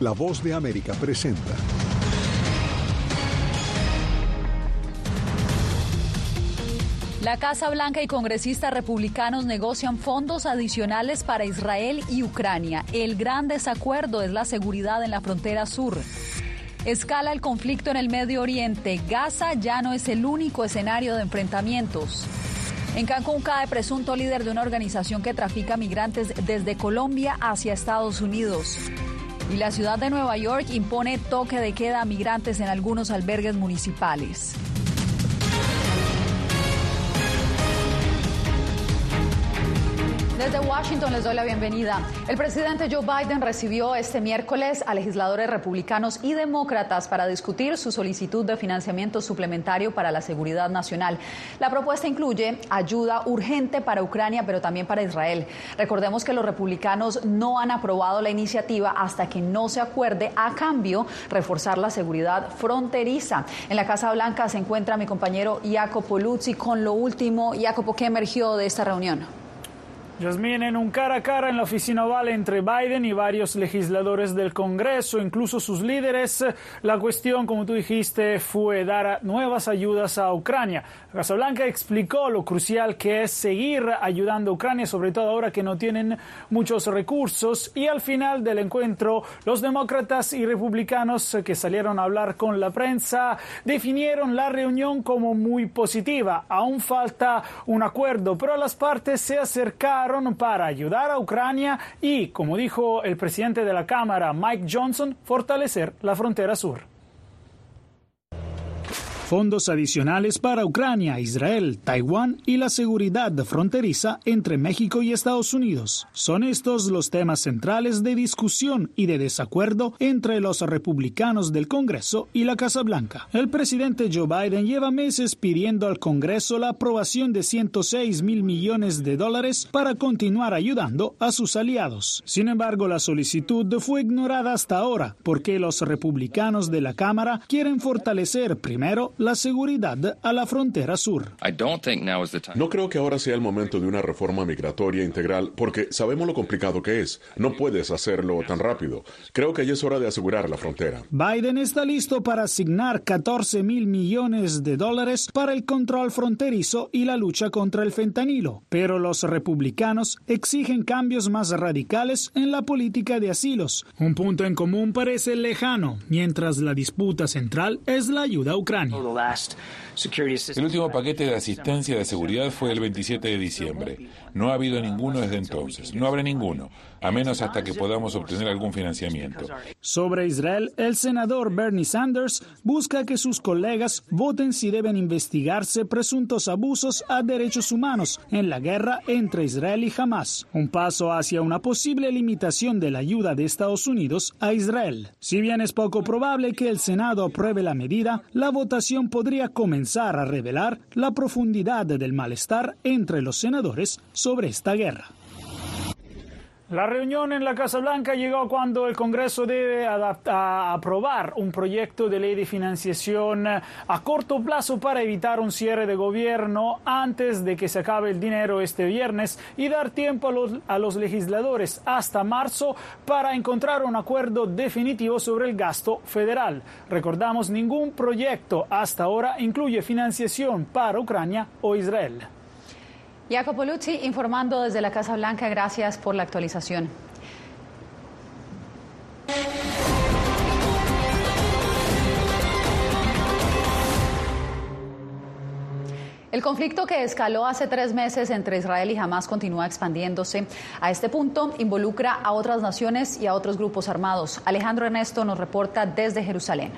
La voz de América presenta. La Casa Blanca y congresistas republicanos negocian fondos adicionales para Israel y Ucrania. El gran desacuerdo es la seguridad en la frontera sur. Escala el conflicto en el Medio Oriente. Gaza ya no es el único escenario de enfrentamientos. En Cancún cae presunto líder de una organización que trafica migrantes desde Colombia hacia Estados Unidos. Y la ciudad de Nueva York impone toque de queda a migrantes en algunos albergues municipales. Desde Washington les doy la bienvenida. El presidente Joe Biden recibió este miércoles a legisladores republicanos y demócratas para discutir su solicitud de financiamiento suplementario para la seguridad nacional. La propuesta incluye ayuda urgente para Ucrania, pero también para Israel. Recordemos que los republicanos no han aprobado la iniciativa hasta que no se acuerde a cambio reforzar la seguridad fronteriza. En la Casa Blanca se encuentra mi compañero Jacopo Luzzi con lo último. Jacopo, ¿qué emergió de esta reunión? Yasmín, en un cara a cara en la oficina oval entre Biden y varios legisladores del Congreso, incluso sus líderes, la cuestión, como tú dijiste, fue dar nuevas ayudas a Ucrania. La Casa Blanca explicó lo crucial que es seguir ayudando a Ucrania, sobre todo ahora que no tienen muchos recursos. Y al final del encuentro, los demócratas y republicanos que salieron a hablar con la prensa definieron la reunión como muy positiva. Aún falta un acuerdo, pero las partes se acercaron para ayudar a Ucrania y, como dijo el presidente de la Cámara, Mike Johnson, fortalecer la frontera sur. Fondos adicionales para Ucrania, Israel, Taiwán y la seguridad fronteriza entre México y Estados Unidos. Son estos los temas centrales de discusión y de desacuerdo entre los republicanos del Congreso y la Casa Blanca. El presidente Joe Biden lleva meses pidiendo al Congreso la aprobación de 106 mil millones de dólares para continuar ayudando a sus aliados. Sin embargo, la solicitud fue ignorada hasta ahora porque los republicanos de la Cámara quieren fortalecer primero la seguridad a la frontera sur. No creo que ahora sea el momento de una reforma migratoria integral porque sabemos lo complicado que es. No puedes hacerlo tan rápido. Creo que ya es hora de asegurar la frontera. Biden está listo para asignar 14 mil millones de dólares para el control fronterizo y la lucha contra el fentanilo, pero los republicanos exigen cambios más radicales en la política de asilos. Un punto en común parece lejano, mientras la disputa central es la ayuda a Ucrania. El último paquete de asistencia de seguridad fue el 27 de diciembre. No ha habido ninguno desde entonces. No habrá ninguno, a menos hasta que podamos obtener algún financiamiento. Sobre Israel, el senador Bernie Sanders busca que sus colegas voten si deben investigarse presuntos abusos a derechos humanos en la guerra entre Israel y Hamas, un paso hacia una posible limitación de la ayuda de Estados Unidos a Israel. Si bien es poco probable que el Senado apruebe la medida, la votación podría comenzar a revelar la profundidad del malestar entre los senadores sobre esta guerra. La reunión en la Casa Blanca llegó cuando el Congreso debe aprobar un proyecto de ley de financiación a corto plazo para evitar un cierre de gobierno antes de que se acabe el dinero este viernes y dar tiempo a los, a los legisladores hasta marzo para encontrar un acuerdo definitivo sobre el gasto federal. Recordamos, ningún proyecto hasta ahora incluye financiación para Ucrania o Israel. Jacopo Luzzi informando desde la Casa Blanca. Gracias por la actualización. El conflicto que escaló hace tres meses entre Israel y Hamas continúa expandiéndose. A este punto involucra a otras naciones y a otros grupos armados. Alejandro Ernesto nos reporta desde Jerusalén.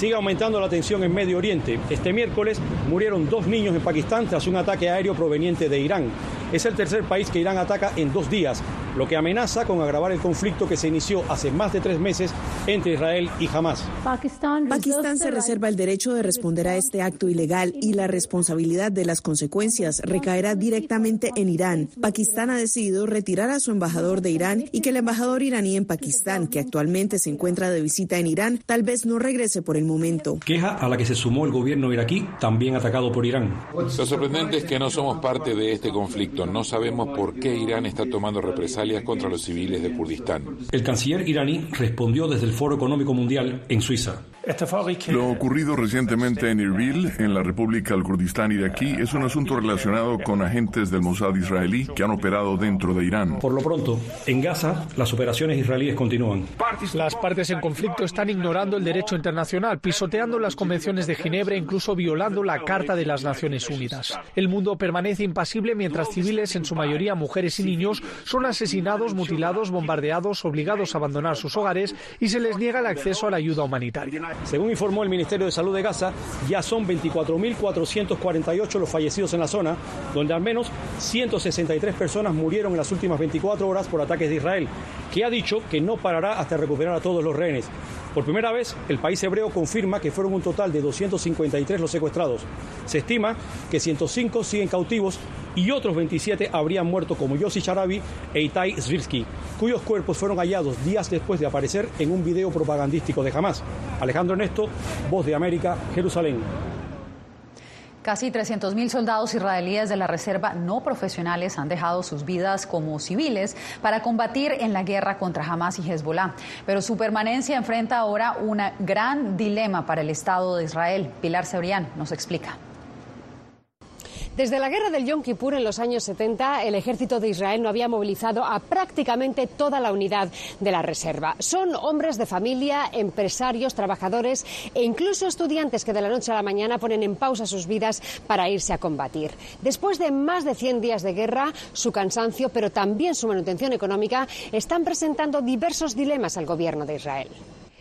Sigue aumentando la tensión en Medio Oriente. Este miércoles murieron dos niños en Pakistán tras un ataque aéreo proveniente de Irán. Es el tercer país que Irán ataca en dos días, lo que amenaza con agravar el conflicto que se inició hace más de tres meses entre Israel y Hamas. Pakistán se reserva el derecho de responder a este acto ilegal y la responsabilidad de las consecuencias recaerá directamente en Irán. Pakistán ha decidido retirar a su embajador de Irán y que el embajador iraní en Pakistán, que actualmente se encuentra de visita en Irán, tal vez no regrese por el momento. Queja a la que se sumó el gobierno iraquí, también atacado por Irán. Lo sorprendente es que no somos parte de este conflicto. No sabemos por qué Irán está tomando represalias contra los civiles de Kurdistán. El canciller iraní respondió desde el Foro Económico Mundial en Suiza. Lo ocurrido recientemente en Erbil, en la República del Kurdistán iraquí, es un asunto relacionado con agentes del Mossad israelí que han operado dentro de Irán. Por lo pronto, en Gaza, las operaciones israelíes continúan. Las partes en conflicto están ignorando el derecho internacional, pisoteando las convenciones de Ginebra e incluso violando la Carta de las Naciones Unidas. El mundo permanece impasible mientras civiles, en su mayoría mujeres y niños, son asesinados, mutilados, bombardeados, obligados a abandonar sus hogares y se les niega el acceso a la ayuda humanitaria. Según informó el Ministerio de Salud de Gaza, ya son 24.448 los fallecidos en la zona, donde al menos 163 personas murieron en las últimas 24 horas por ataques de Israel, que ha dicho que no parará hasta recuperar a todos los rehenes. Por primera vez, el país hebreo confirma que fueron un total de 253 los secuestrados. Se estima que 105 siguen cautivos y otros 27 habrían muerto como Yossi Charabi e Itai Zvirsky, cuyos cuerpos fueron hallados días después de aparecer en un video propagandístico de Hamas. Alejandro Ernesto, Voz de América, Jerusalén. Casi 300.000 soldados israelíes de la reserva no profesionales han dejado sus vidas como civiles para combatir en la guerra contra Hamas y Hezbollah. Pero su permanencia enfrenta ahora un gran dilema para el Estado de Israel. Pilar Cebrián nos explica. Desde la guerra del Yom Kippur en los años 70, el ejército de Israel no había movilizado a prácticamente toda la unidad de la reserva. Son hombres de familia, empresarios, trabajadores e incluso estudiantes que de la noche a la mañana ponen en pausa sus vidas para irse a combatir. Después de más de 100 días de guerra, su cansancio, pero también su manutención económica, están presentando diversos dilemas al gobierno de Israel.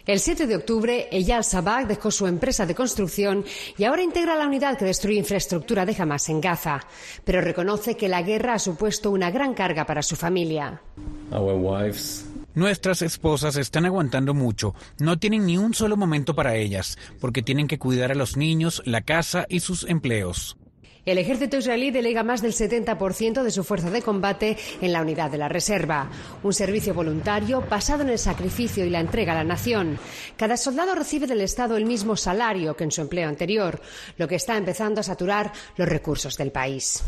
El 7 de octubre, Eyal Sabak dejó su empresa de construcción y ahora integra la unidad que destruye infraestructura de Hamas en Gaza, pero reconoce que la guerra ha supuesto una gran carga para su familia. Nuestras esposas están aguantando mucho. No tienen ni un solo momento para ellas, porque tienen que cuidar a los niños, la casa y sus empleos. El ejército israelí delega más del 70% de su fuerza de combate en la unidad de la reserva, un servicio voluntario basado en el sacrificio y la entrega a la nación. Cada soldado recibe del Estado el mismo salario que en su empleo anterior, lo que está empezando a saturar los recursos del país.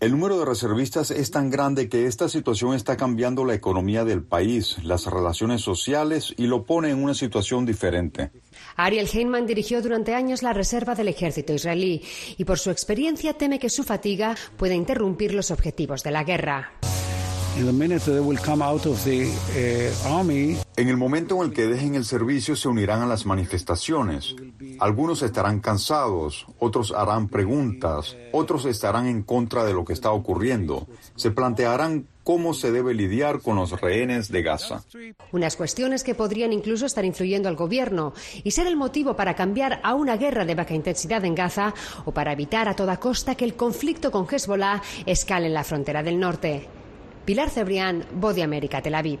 El número de reservistas es tan grande que esta situación está cambiando la economía del país, las relaciones sociales y lo pone en una situación diferente. Ariel Heinman dirigió durante años la reserva del ejército israelí y por su experiencia teme que su fatiga pueda interrumpir los objetivos de la guerra. En el momento en el que dejen el servicio se unirán a las manifestaciones. Algunos estarán cansados, otros harán preguntas, otros estarán en contra de lo que está ocurriendo. Se plantearán cómo se debe lidiar con los rehenes de Gaza. Unas cuestiones que podrían incluso estar influyendo al gobierno y ser el motivo para cambiar a una guerra de baja intensidad en Gaza o para evitar a toda costa que el conflicto con Hezbollah escale en la frontera del norte. Pilar Cebrián, Voz de América, Tel Aviv.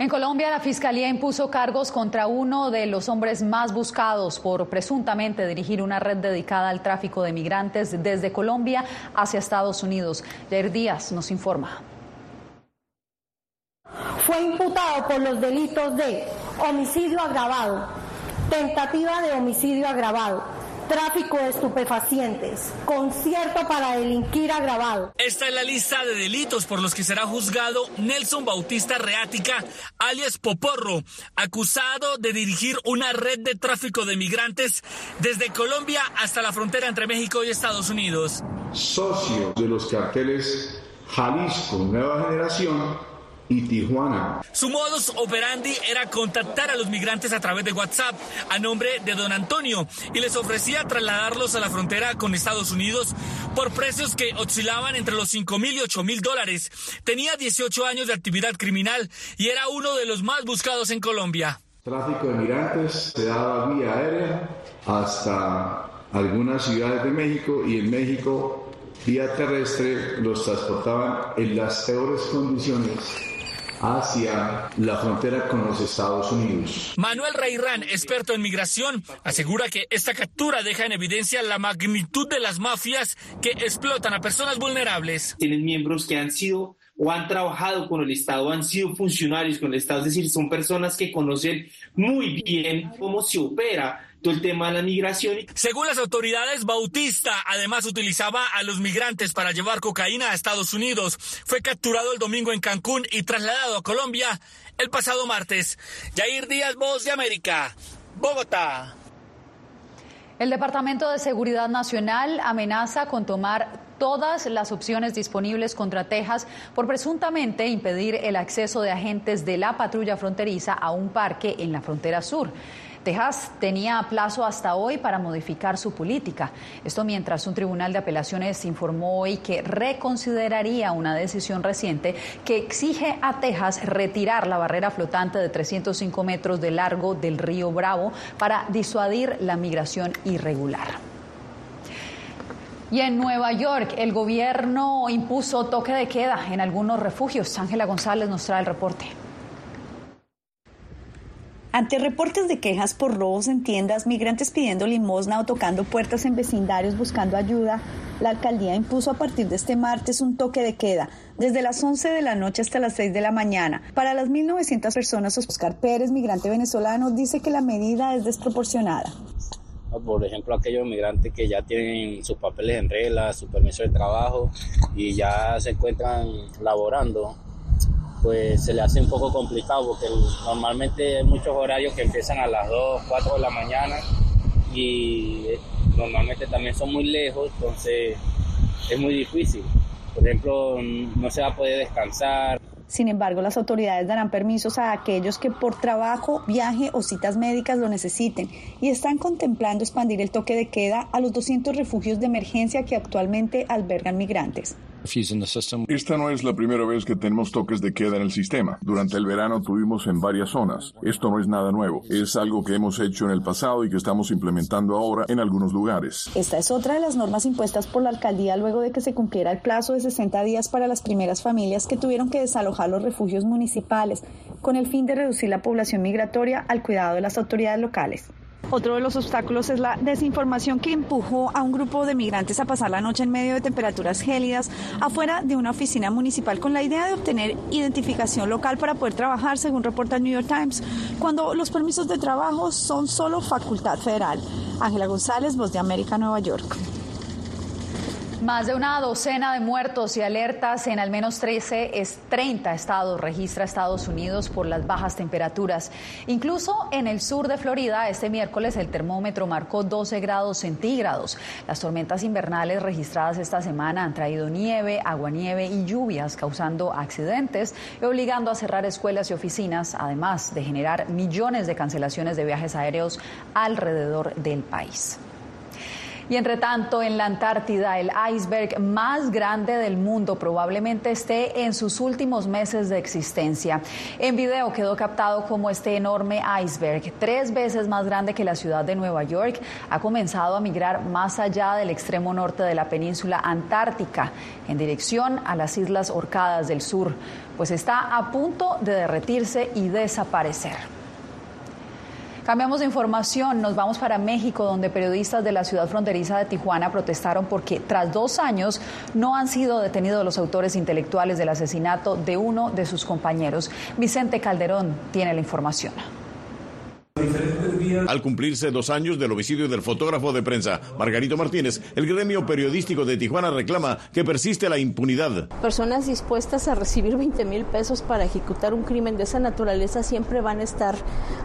En Colombia, la Fiscalía impuso cargos contra uno de los hombres más buscados por presuntamente dirigir una red dedicada al tráfico de migrantes desde Colombia hacia Estados Unidos. Jair Díaz nos informa. Fue imputado por los delitos de homicidio agravado, tentativa de homicidio agravado, tráfico de estupefacientes, concierto para delinquir agravado. Esta es la lista de delitos por los que será juzgado Nelson Bautista Reática, alias Poporro, acusado de dirigir una red de tráfico de migrantes desde Colombia hasta la frontera entre México y Estados Unidos. Socio de los carteles Jalisco Nueva Generación y Tijuana. Su modus operandi era contactar a los migrantes a través de WhatsApp a nombre de don Antonio y les ofrecía trasladarlos a la frontera con Estados Unidos por precios que oscilaban entre los 5 mil y 8 mil dólares. Tenía 18 años de actividad criminal y era uno de los más buscados en Colombia. Tráfico de migrantes se daba vía aérea hasta algunas ciudades de México y en México vía terrestre los transportaban en las peores condiciones hacia la frontera con los Estados Unidos. Manuel Reirán, experto en migración, asegura que esta captura deja en evidencia la magnitud de las mafias que explotan a personas vulnerables. Tienen miembros que han sido o han trabajado con el Estado, han sido funcionarios con el Estado, es decir, son personas que conocen muy bien cómo se opera todo el tema de la migración. Según las autoridades, Bautista además utilizaba a los migrantes para llevar cocaína a Estados Unidos. Fue capturado el domingo en Cancún y trasladado a Colombia el pasado martes. Jair Díaz, Voz de América, Bogotá. El Departamento de Seguridad Nacional amenaza con tomar todas las opciones disponibles contra Texas por presuntamente impedir el acceso de agentes de la patrulla fronteriza a un parque en la frontera sur. Texas tenía plazo hasta hoy para modificar su política. Esto mientras un tribunal de apelaciones informó hoy que reconsideraría una decisión reciente que exige a Texas retirar la barrera flotante de 305 metros de largo del río Bravo para disuadir la migración irregular. Y en Nueva York, el gobierno impuso toque de queda en algunos refugios. Ángela González nos trae el reporte. Ante reportes de quejas por robos en tiendas, migrantes pidiendo limosna o tocando puertas en vecindarios buscando ayuda, la alcaldía impuso a partir de este martes un toque de queda desde las 11 de la noche hasta las 6 de la mañana. Para las 1.900 personas, Oscar Pérez, migrante venezolano, dice que la medida es desproporcionada. Por ejemplo, aquellos migrantes que ya tienen sus papeles en regla, su permiso de trabajo y ya se encuentran laborando pues se le hace un poco complicado porque normalmente hay muchos horarios que empiezan a las 2, 4 de la mañana y normalmente también son muy lejos, entonces es muy difícil. Por ejemplo, no se va a poder descansar. Sin embargo, las autoridades darán permisos a aquellos que por trabajo, viaje o citas médicas lo necesiten y están contemplando expandir el toque de queda a los 200 refugios de emergencia que actualmente albergan migrantes. Esta no es la primera vez que tenemos toques de queda en el sistema. Durante el verano tuvimos en varias zonas. Esto no es nada nuevo. Es algo que hemos hecho en el pasado y que estamos implementando ahora en algunos lugares. Esta es otra de las normas impuestas por la alcaldía luego de que se cumpliera el plazo de 60 días para las primeras familias que tuvieron que desalojar los refugios municipales con el fin de reducir la población migratoria al cuidado de las autoridades locales. Otro de los obstáculos es la desinformación que empujó a un grupo de migrantes a pasar la noche en medio de temperaturas gélidas afuera de una oficina municipal con la idea de obtener identificación local para poder trabajar, según reporta el New York Times, cuando los permisos de trabajo son solo facultad federal. Ángela González, Voz de América, Nueva York. Más de una docena de muertos y alertas en al menos 13 es 30 estados registra Estados Unidos por las bajas temperaturas. Incluso en el sur de Florida, este miércoles el termómetro marcó 12 grados centígrados. Las tormentas invernales registradas esta semana han traído nieve, aguanieve y lluvias, causando accidentes y obligando a cerrar escuelas y oficinas, además de generar millones de cancelaciones de viajes aéreos alrededor del país. Y entre tanto, en la Antártida, el iceberg más grande del mundo probablemente esté en sus últimos meses de existencia. En video quedó captado como este enorme iceberg, tres veces más grande que la ciudad de Nueva York, ha comenzado a migrar más allá del extremo norte de la península antártica, en dirección a las Islas Orcadas del Sur, pues está a punto de derretirse y desaparecer. Cambiamos de información, nos vamos para México, donde periodistas de la ciudad fronteriza de Tijuana protestaron porque tras dos años no han sido detenidos los autores intelectuales del asesinato de uno de sus compañeros. Vicente Calderón tiene la información. Al cumplirse dos años del homicidio del fotógrafo de prensa Margarito Martínez, el gremio periodístico de Tijuana reclama que persiste la impunidad. Personas dispuestas a recibir 20 mil pesos para ejecutar un crimen de esa naturaleza siempre van a estar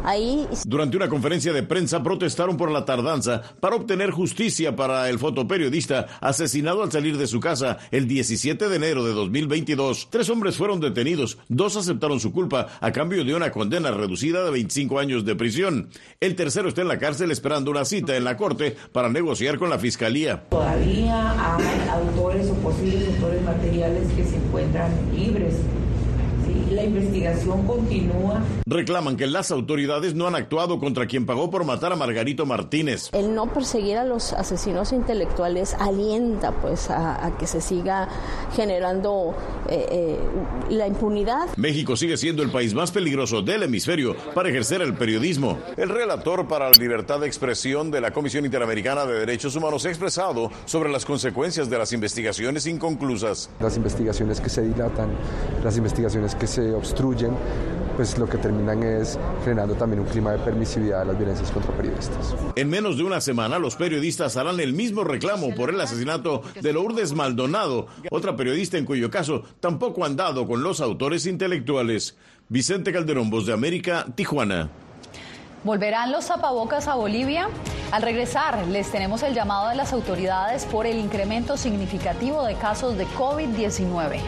ahí. Durante una conferencia de prensa protestaron por la tardanza para obtener justicia para el fotoperiodista asesinado al salir de su casa el 17 de enero de 2022. Tres hombres fueron detenidos, dos aceptaron su culpa a cambio de una condena reducida de 25 años de El tercero está en la cárcel esperando una cita en la corte para negociar con la fiscalía. Todavía hay autores o posibles autores materiales que se encuentran libres. La investigación continúa. Reclaman que las autoridades no han actuado contra quien pagó por matar a Margarito Martínez. El no perseguir a los asesinos intelectuales alienta pues a, que se siga generando eh, eh, la impunidad. México sigue siendo el país más peligroso del hemisferio para ejercer el periodismo. El relator para la libertad de expresión de la Comisión Interamericana de Derechos Humanos ha expresado sobre las consecuencias de las investigaciones inconclusas. Las investigaciones que se dilatan, las investigaciones que se obstruyen, pues lo que terminan es generando también un clima de permisividad de las violencias contra periodistas. En menos de una semana, los periodistas harán el mismo reclamo por el asesinato de Lourdes Maldonado, otra periodista en cuyo caso tampoco han dado con los autores intelectuales. Vicente Calderón, Voz de América, Tijuana. ¿Volverán los zapabocas a Bolivia? Al regresar, les tenemos el llamado de las autoridades por el incremento significativo de casos de COVID-19.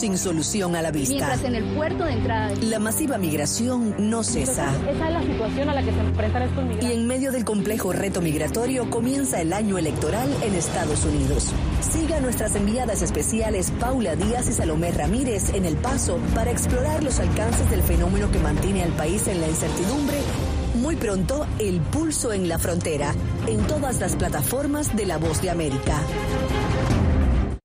Sin solución a la vista. Mientras en el puerto de entrada. La masiva migración no cesa. esa es la situación a la que se enfrentan estos migrantes. Y en medio del complejo reto migratorio comienza el año electoral en Estados Unidos. Siga nuestras enviadas especiales Paula Díaz y Salomé Ramírez en El Paso para explorar los alcances del fenómeno que mantiene al país en la incertidumbre muy pronto, El Pulso en la Frontera, en todas las plataformas de La Voz de América.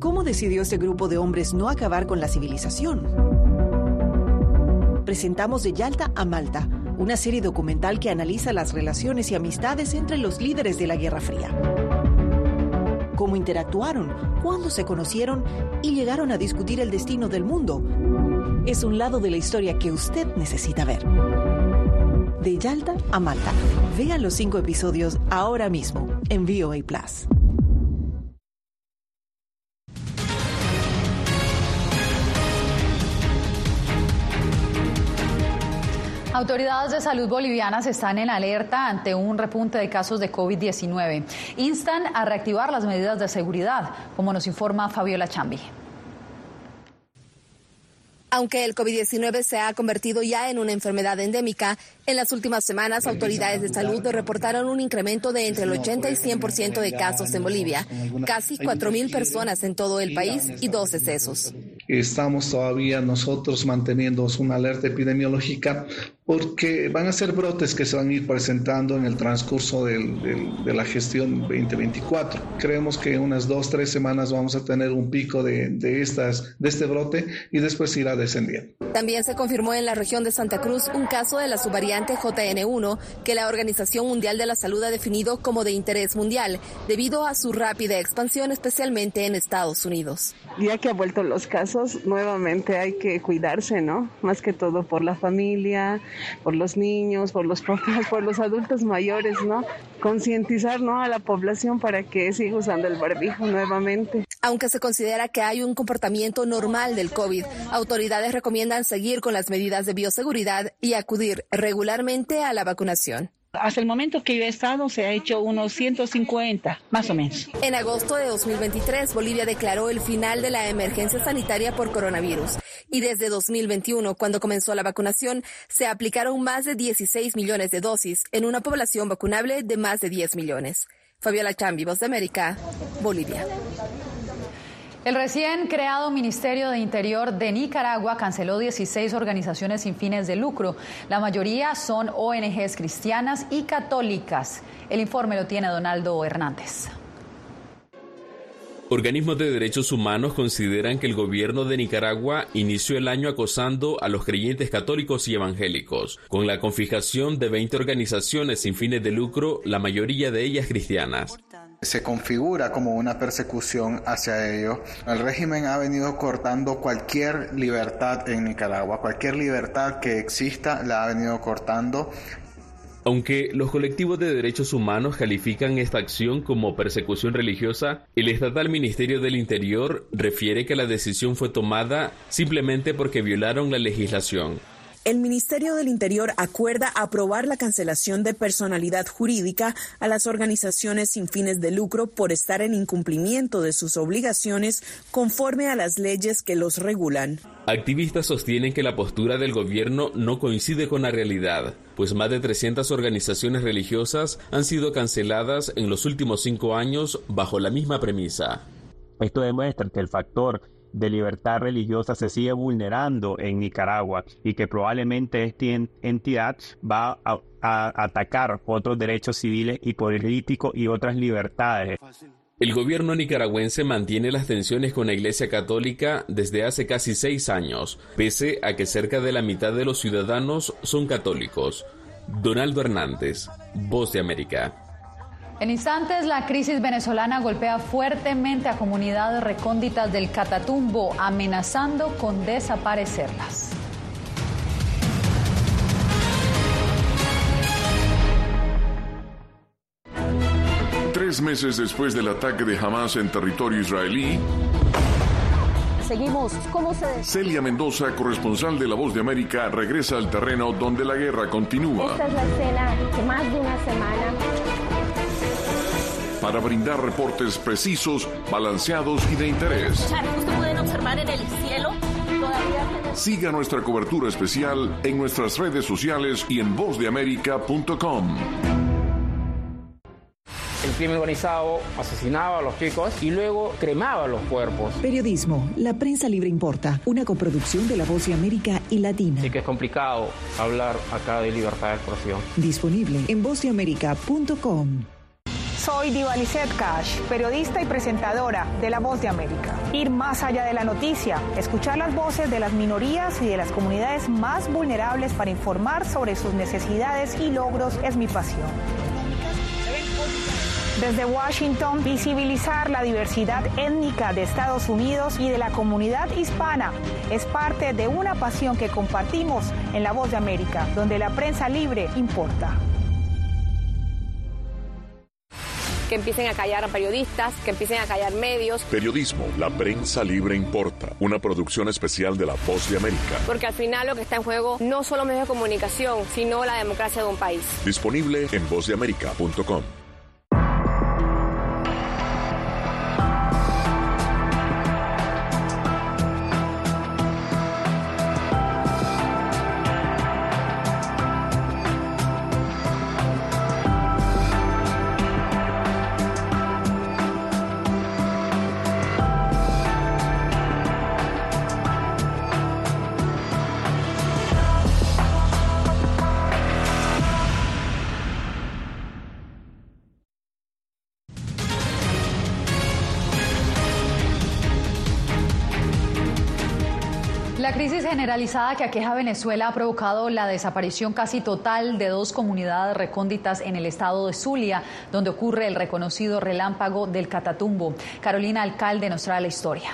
¿Cómo decidió este grupo de hombres no acabar con la civilización? Presentamos de Yalta a Malta, una serie documental que analiza las relaciones y amistades entre los líderes de la Guerra Fría. Cómo interactuaron, cuándo se conocieron y llegaron a discutir el destino del mundo. Es un lado de la historia que usted necesita ver. De Yalta a Malta. Vean los cinco episodios ahora mismo en VOA Plus. Autoridades de salud bolivianas están en alerta ante un repunte de casos de COVID-19. Instan a reactivar las medidas de seguridad, como nos informa Fabiola Chambi. Aunque el COVID-19 se ha convertido ya en una enfermedad endémica, en las últimas semanas autoridades de salud reportaron un incremento de entre el 80 y 100% de casos en Bolivia, casi 4.000 personas en todo el país y dos decesos. Estamos todavía nosotros manteniendo una alerta epidemiológica porque van a ser brotes que se van a ir presentando en el transcurso de la gestión 2024. Creemos que en unas dos, tres semanas vamos a tener un pico de, de, estas, de este brote y después irá descendiendo. También se confirmó en la región de Santa Cruz un caso de la subvariante JN1 que la Organización Mundial de la Salud ha definido como de interés mundial debido a su rápida expansión, especialmente en Estados Unidos. Ya que ha vuelto los casos, nuevamente hay que cuidarse, ¿no? Más que todo por la familia, por los niños, por los papás, por los adultos mayores, ¿no? Concientizar, ¿no? A la población para que siga usando el barbijo nuevamente. Aunque se considera que hay un comportamiento normal del COVID, autoridades recomiendan seguir con las medidas de bioseguridad y acudir regularmente a la vacunación. Hasta el momento que yo he estado se ha hecho unos 150, más o menos. En agosto de 2023, Bolivia declaró el final de la emergencia sanitaria por coronavirus. Y desde 2021, cuando comenzó la vacunación, se aplicaron más de 16 millones de dosis en una población vacunable de más de 10 millones. Fabiola Chambi, Voz de América, Bolivia. El recién creado Ministerio de Interior de Nicaragua canceló 16 organizaciones sin fines de lucro. La mayoría son ONGs cristianas y católicas. El informe lo tiene Donaldo Hernández. Organismos de derechos humanos consideran que el gobierno de Nicaragua inició el año acosando a los creyentes católicos y evangélicos, con la confiscación de 20 organizaciones sin fines de lucro, la mayoría de ellas cristianas se configura como una persecución hacia ellos. El régimen ha venido cortando cualquier libertad en Nicaragua, cualquier libertad que exista la ha venido cortando aunque los colectivos de derechos humanos califican esta acción como persecución religiosa, el estatal Ministerio del Interior refiere que la decisión fue tomada simplemente porque violaron la legislación. El Ministerio del Interior acuerda aprobar la cancelación de personalidad jurídica a las organizaciones sin fines de lucro por estar en incumplimiento de sus obligaciones conforme a las leyes que los regulan. Activistas sostienen que la postura del gobierno no coincide con la realidad, pues más de 300 organizaciones religiosas han sido canceladas en los últimos cinco años bajo la misma premisa. Esto demuestra que el factor de libertad religiosa se sigue vulnerando en Nicaragua y que probablemente esta entidad va a, atacar otros derechos civiles y políticos y otras libertades. El gobierno nicaragüense mantiene las tensiones con la Iglesia Católica desde hace casi seis años, pese a que cerca de la mitad de los ciudadanos son católicos. Donaldo Hernández, Voz de América. En instantes, la crisis venezolana golpea fuertemente a comunidades recónditas del Catatumbo, amenazando con desaparecerlas. Tres meses después del ataque de Hamas en territorio israelí, Seguimos. ¿Cómo se.? Celia Mendoza, corresponsal de La Voz de América, regresa al terreno donde la guerra continúa. Esta es la escena que más de una semana para brindar reportes precisos, balanceados y de interés. pueden observar en el cielo Siga nuestra cobertura especial en nuestras redes sociales y en vozdeamerica.com. El crimen organizado asesinaba a los chicos y luego cremaba los cuerpos. Periodismo, la prensa libre importa, una coproducción de La Voz de América y Latina. Así que es complicado hablar acá de libertad de expresión. Disponible en vozdeamerica.com. Soy Divalicet Cash, periodista y presentadora de La Voz de América. Ir más allá de la noticia, escuchar las voces de las minorías y de las comunidades más vulnerables para informar sobre sus necesidades y logros es mi pasión. Desde Washington, visibilizar la diversidad étnica de Estados Unidos y de la comunidad hispana es parte de una pasión que compartimos en La Voz de América, donde la prensa libre importa. Que empiecen a callar a periodistas, que empiecen a callar medios. Periodismo, la prensa libre importa. Una producción especial de La Voz de América. Porque al final lo que está en juego no solo medios de comunicación, sino la democracia de un país. Disponible en vozdeamerica.com. generalizada que aqueja a Venezuela ha provocado la desaparición casi total de dos comunidades recónditas en el estado de Zulia, donde ocurre el reconocido relámpago del Catatumbo. Carolina Alcalde nos trae la historia.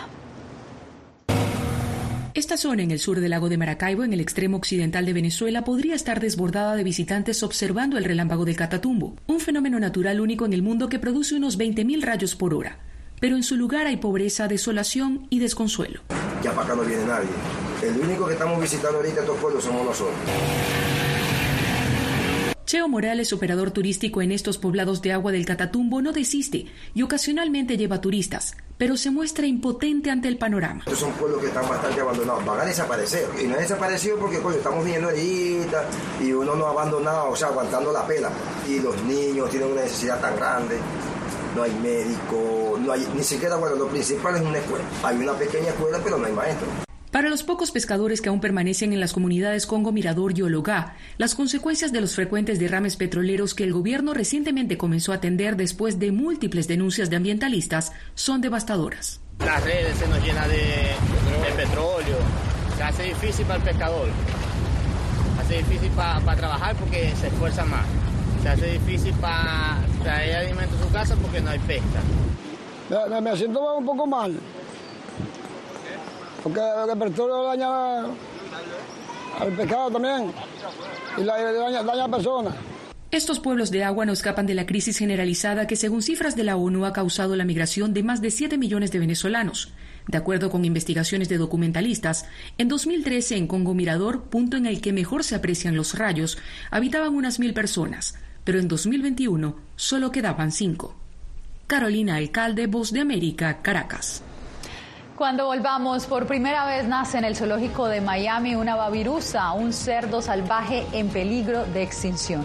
Esta zona en el sur del lago de Maracaibo, en el extremo occidental de Venezuela, podría estar desbordada de visitantes observando el relámpago del Catatumbo, un fenómeno natural único en el mundo que produce unos 20.000 rayos por hora. Pero en su lugar hay pobreza, desolación y desconsuelo. Ya para acá no viene nadie. El único que estamos visitando ahorita estos pueblos somos nosotros. Cheo Morales, operador turístico en estos poblados de agua del Catatumbo, no desiste y ocasionalmente lleva turistas, pero se muestra impotente ante el panorama. Estos son pueblos que están bastante abandonados, van a desaparecer. Y no han desaparecido porque estamos viendo ahorita y uno no ha abandonado, o sea, aguantando la pela. Y los niños tienen una necesidad tan grande. no hay médico, no hay, ni siquiera, bueno, lo principal es una escuela. Hay una pequeña escuela, pero no hay maestro. Para los pocos pescadores que aún permanecen en las comunidades Congo Mirador y Ologá, las consecuencias de los frecuentes derrames petroleros que el gobierno recientemente comenzó a atender después de múltiples denuncias de ambientalistas son devastadoras. Las redes se nos llenan de, de petróleo, se hace difícil para el pescador, se hace difícil para trabajar porque se esfuerza más, se hace difícil para traer alimento a su casa porque no hay pesca. Me, me siento un poco mal porque al también y a personas. Estos pueblos de agua no escapan de la crisis generalizada que, según cifras de la ONU, ha causado la migración de más de 7 millones de venezolanos. De acuerdo con investigaciones de documentalistas, en 2013 en Congo Mirador, punto en el que mejor se aprecian los rayos, habitaban unas mil personas, pero en 2021 solo quedaban cinco. Carolina Alcalde, Voz de América, Caracas. Cuando volvamos, por primera vez nace en el zoológico de Miami una babirusa, un cerdo salvaje en peligro de extinción.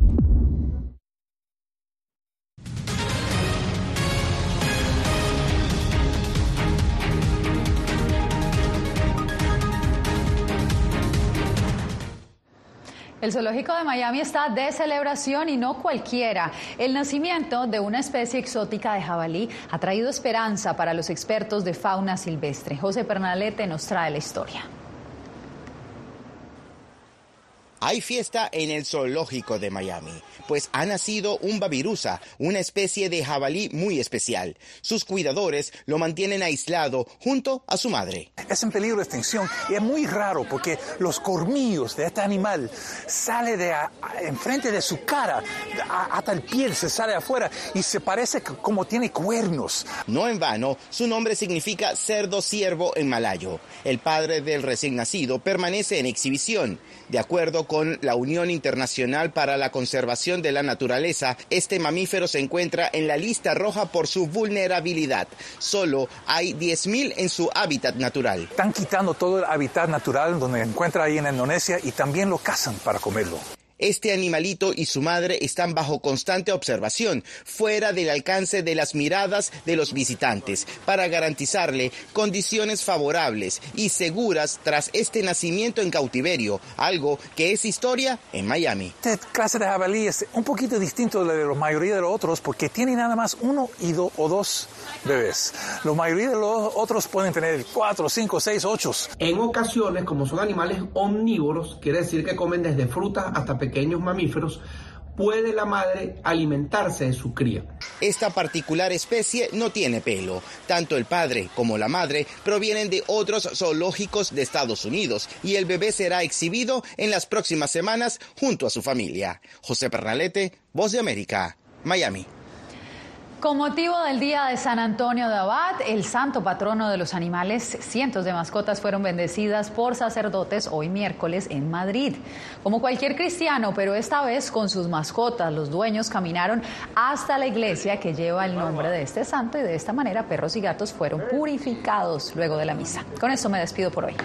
El zoológico de Miami está de celebración y no cualquiera. El nacimiento de una especie exótica de jabalí ha traído esperanza para los expertos de fauna silvestre. José Pernalete nos trae la historia. Hay fiesta en el zoológico de Miami, pues ha nacido un babirusa, una especie de jabalí muy especial. Sus cuidadores lo mantienen aislado junto a su madre. Es en peligro de extinción y es muy raro porque los cormillos de este animal sale de enfrente de su cara, hasta el piel se sale afuera y se parece como tiene cuernos. No en vano, su nombre significa cerdo ciervo en malayo. El padre del recién nacido permanece en exhibición. De acuerdo con la Unión Internacional para la Conservación de la Naturaleza, este mamífero se encuentra en la lista roja por su vulnerabilidad. Solo hay 10.000 en su hábitat natural. Están quitando todo el hábitat natural donde se encuentra ahí en Indonesia y también lo cazan para comerlo. Este animalito y su madre están bajo constante observación, fuera del alcance de las miradas de los visitantes, para garantizarle condiciones favorables y seguras tras este nacimiento en cautiverio, algo que es historia en Miami. Esta clase de jabalí es un poquito distinto de la mayoría de los otros porque tiene nada más uno y do, o dos bebés. La mayoría de los otros pueden tener cuatro, cinco, seis, ocho. En ocasiones, como son animales omnívoros, quiere decir que comen desde frutas hasta pequeños mamíferos, puede la madre alimentarse de su cría. Esta particular especie no tiene pelo. Tanto el padre como la madre provienen de otros zoológicos de Estados Unidos y el bebé será exhibido en las próximas semanas junto a su familia. José Pernalete, Voz de América, Miami. Con motivo del Día de San Antonio de Abad, el santo patrono de los animales, cientos de mascotas fueron bendecidas por sacerdotes hoy miércoles en Madrid. Como cualquier cristiano, pero esta vez con sus mascotas, los dueños caminaron hasta la iglesia que lleva el nombre de este santo y de esta manera perros y gatos fueron purificados luego de la misa. Con esto me despido por hoy.